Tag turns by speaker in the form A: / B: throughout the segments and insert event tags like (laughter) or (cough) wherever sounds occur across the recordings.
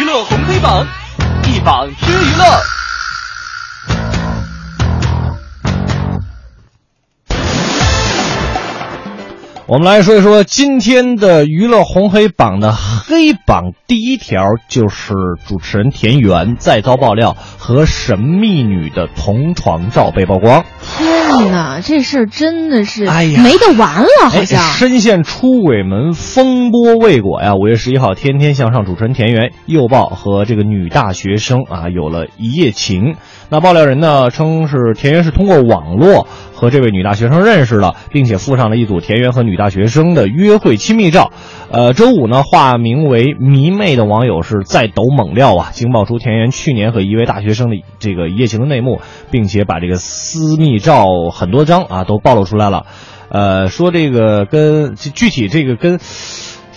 A: 娱乐红黑榜，一榜知娱乐。
B: 我们来说一说今天的娱乐红黑榜的黑榜第一条，就是主持人田园再遭爆料和神秘女的同床照被曝光。
C: 天哪，这事儿真的是
B: 哎呀
C: 没得完了，好
B: 哎，
C: 像。
B: 深陷出轨门风波未果呀！五月十一号，天天向上主持人田园又爆和这个女大学生啊有了一夜情。那爆料人呢称是田园是通过网络和这位女大学生认识了，并且附上了一组田园和女大学生的约会亲密照。呃，周五呢，化名为迷妹的网友是在抖猛料啊，惊爆出田园去年和一位大学生的这个一夜情的内幕，并且把这个私密照很多张啊都暴露出来了。呃，说这个跟具体这个跟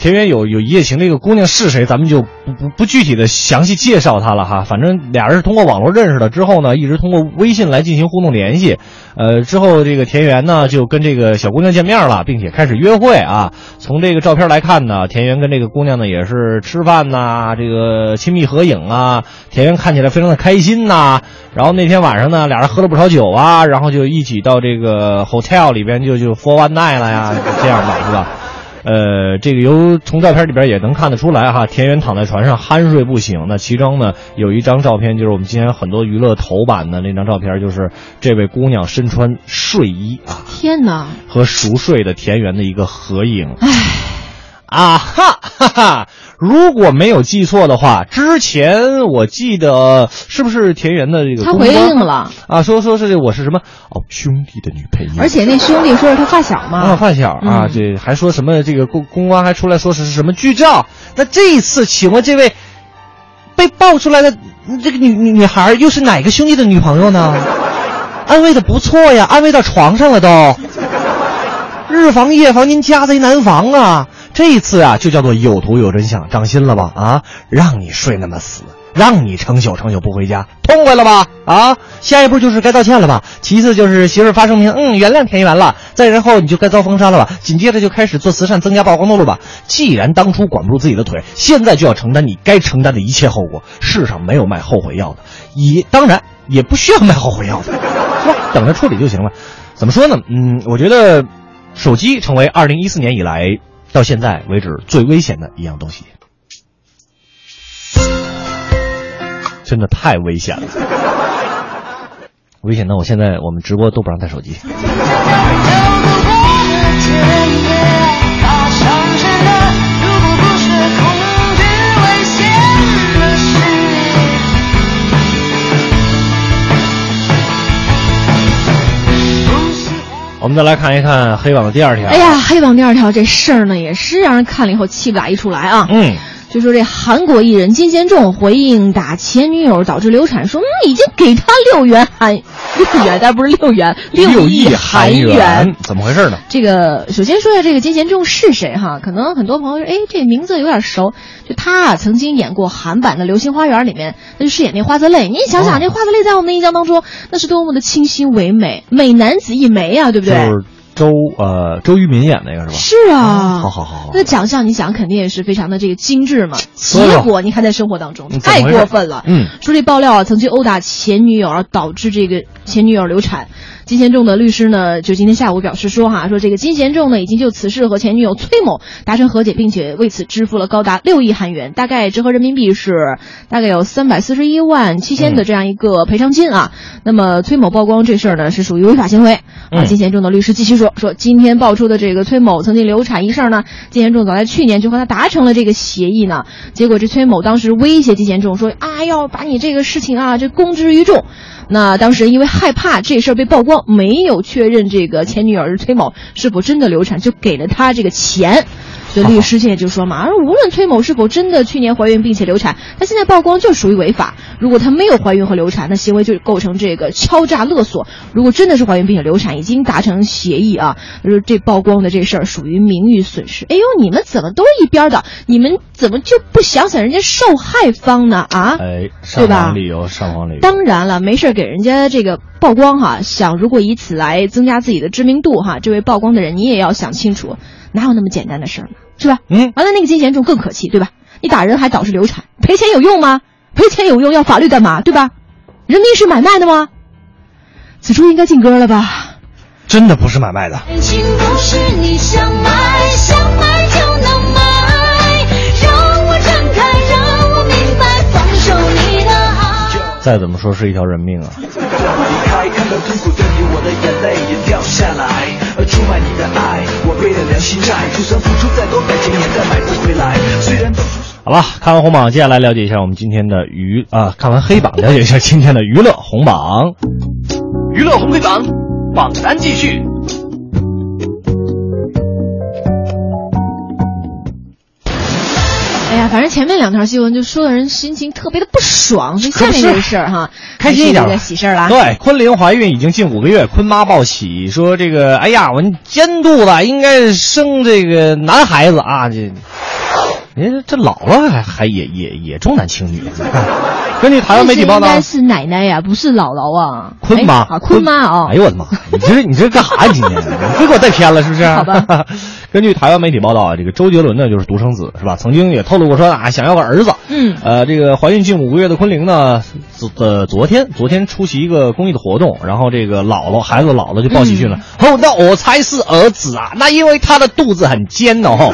B: 田园有有一夜情这个姑娘是谁，咱们就不不不具体的详细介绍她了哈。反正俩人是通过网络认识的，之后呢，一直通过微信来进行互动联系。呃，之后这个田园呢就跟这个小姑娘见面了，并且开始约会啊。从这个照片来看呢，田园跟这个姑娘呢也是吃饭呐、这个亲密合影啊。田园看起来非常的开心呐、然后那天晚上呢，俩人喝了不少酒啊，然后就一起到这个 hotel 里边就就 for one night 了呀，这样吧，是吧？呃，这个由从照片里边也能看得出来哈，田园躺在船上酣睡不醒。那其中呢，有一张照片，就是我们今天很多娱乐头版的那张照片，就是这位姑娘身穿睡衣啊
C: 天哪，
B: 和熟睡的田园的一个合影。啊哈哈哈！如果没有记错的话，之前我记得是不是田园的这个
C: 他回应了，
B: 啊？说说是我是什么哦兄弟的女配音，
C: 而且那兄弟说是他发小
B: 啊，
C: 嘛。
B: 发小啊，
C: 嗯
B: 这还说什么？这个公公关还出来说是什么剧照？那这一次，请问这位被爆出来的嗯这个女女女孩又是哪个兄弟的女朋友呢？(laughs) 安慰的不错呀，安慰到床上了都。日防夜防，您家贼难防啊！这一次啊，就叫做有图有真相，长心了吧？啊，让你睡那么死，让你成宿成宿不回家，痛快了吧？啊，下一步就是该道歉了吧？其次就是媳妇发声明，嗯，原谅田园了。再然后你就该遭封杀了吧？紧接着就开始做慈善，增加曝光度了吧？既然当初管不住自己的腿，现在就要承担你该承担的一切后果。世上没有卖后悔药的，也当然也不需要卖后悔药的，是吧？等着处理就行了。怎么说呢？嗯，我觉得手机成为二零一四年以来到现在为止最危险的一样东西，真的太危险了。危险到我现在我们直播都不让带手机。们再来看一看黑榜的第二条。
C: 哎呀，黑榜第二条这事儿呢，也是让人看了以后气不打一处来啊。
B: 嗯，
C: 就说这韩国艺人金贤重回应打前女友导致流产，说嗯已经给他六元韩 (laughs) 六元，但不是六元，
B: 六
C: 亿
B: 韩
C: 元。
B: 怎么回事呢？
C: 这个首先说一下这个金贤重是谁哈？可能很多朋友说，哎，这名字有点熟。就他啊，曾经演过韩版的《流星花园》里面，那就饰演那花泽类。你想想，
B: 哦
C: 这花泽类在我们的印象当中，那是多么的清新唯美，美男子一枚啊，对不对？
B: 就是周呃周渝民演那个是吧？
C: 是啊，
B: 好好好好
C: 那奖项你想肯定也是非常的这个精致嘛，结果你看在生活当中太过分了。
B: 嗯，
C: 说这爆料啊，曾经殴打前女友而导致这个前女友流产。金贤重的律师呢，就今天下午表示说哈，说这个金贤重呢已经就此事和前女友崔某达成和解，并且为此支付了高达六亿韩元，大概折合人民币是大概有三百四十一万七千的这样一个赔偿金啊。那么崔某曝光这事儿呢，是属于违法行为啊。
B: 嗯
C: 金贤重的律师继续说，说说今天爆出的这个崔某曾经流产一事儿呢，季贤重早在去年就和他达成了这个协议呢。结果这崔某当时威胁季贤重说啊，要把你这个事情啊，这公之于众。那当时因为害怕这事儿被曝光，没有确认这个前女友是崔某是否真的流产，就给了他这个钱。所以律师现在就说嘛，而无论崔某是否真的去年怀孕并且流产，他现在曝光就属于违法。如果他没有怀孕和流产，那行为就构成这个敲诈勒索。如果真的是怀孕并且流产，已经达成协议啊，就是这曝光的这事儿属于名誉损失。哎呦，你们怎么都一边倒？你们怎么就不想想人家受害方呢？啊？
B: 哎，上
C: 对吧
B: 访理由，上访理由。
C: 当然了，没事儿给人家这个曝光哈，想如果以此来增加自己的知名度哈，这位曝光的人你也要想清楚，哪有那么简单的事儿呢？是吧？
B: 嗯，
C: 完了，那个金贤重更可气，对吧？你打人还导致流产，赔钱有用吗？赔钱有用，要法律干嘛？对吧？人民是买卖的吗？此处应该进歌了吧？
B: 真的不是买卖的。
D: 爱情不是你想买，想
B: 再怎么说是一条人命啊。好了，看完红榜，接下来了解一下我们今天的娱啊，看完黑榜，了解一下今天的娱乐红榜。
A: 娱乐红黑榜，榜单继续。
C: 反正前面两条新闻就说的人心情特别的不爽，所以下面这个事儿哈，(laughs)
B: 开心一点
C: 喜事儿啦。
B: 对，昆凌怀孕已经近五个月，昆妈报喜说这个，哎呀，我监肚子应该生这个男孩子啊，这，人这姥姥还还也也也重男轻女。(laughs) 根据台湾媒体报道
C: 应，该是奶奶呀，不是姥姥啊。
B: 坤妈
C: 哎啊，坤妈啊。
B: 哎呦我的妈！你这你这干啥呀？今天你别给我带偏了，是不是？
C: 好吧。(laughs)
B: 根据台湾媒体报道啊，这个周杰伦呢就是独生子是吧？曾经也透露过说啊想要个儿子。
C: 嗯
B: 呃，这个怀孕近五个月的昆凌呢，昨呃昨天昨天出席一个公益的活动，然后这个姥姥孩子的姥姥就报喜讯了，哦，那我猜是儿子啊，那因为他的肚子很尖哦。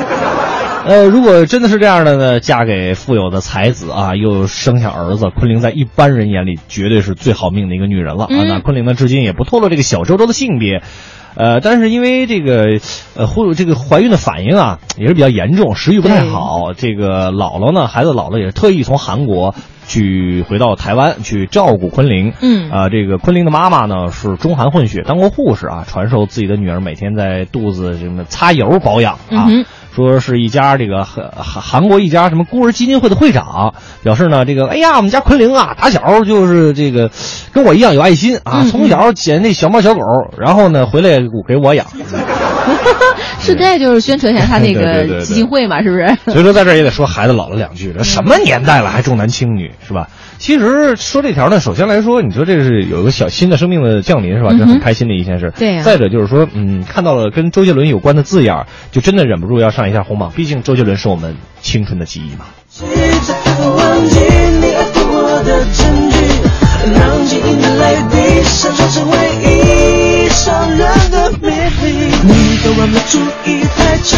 B: 吼呃，如果真的是这样的呢，嫁给富有的才子啊，又生下儿子，昆凌在一般人眼里绝对是最好命的一个女人了、啊。
C: 嗯
B: 那昆凌呢，至今也不透露这个小周周的性别。呃，但是因为这个，呃，或这个怀孕的反应啊，也是比较严重，食欲不太好。这个姥姥呢，孩子姥姥也是特意从韩国去回到台湾去照顾昆凌。
C: 嗯
B: 啊、这个昆凌的妈妈呢是中韩混血，当过护士啊，传授自己的女儿每天在肚子什么擦油保养啊。
C: 嗯哼
B: 说是一家这个韩韩韩国一家什么孤儿基金会的会长，表示呢，这个哎呀，我们家昆凌啊，打小就是这个跟我一样有爱心啊，
C: 嗯
B: 从小捡那小猫小狗，然后呢回来给我养。(laughs)
C: 顺带就是宣传一下他那个 (laughs) 基金会嘛，是不是？
B: 所以说在这儿也得说孩子老了两句，这什么年代了还重男轻女是吧？其实说这条呢，首先来说，你说这是有一个小新的生命的降临是吧？这很开心的一件事。
C: 对呀
B: 再者就是说，嗯，看到了跟周杰伦有关的字眼儿，就真的忍不住要上一下红榜，毕竟周杰伦是我们青春的记忆嘛。
E: 你爱过我的证据，让记忆的泪滴闪烁成回忆，伤人的秘密。你的完美主义太彻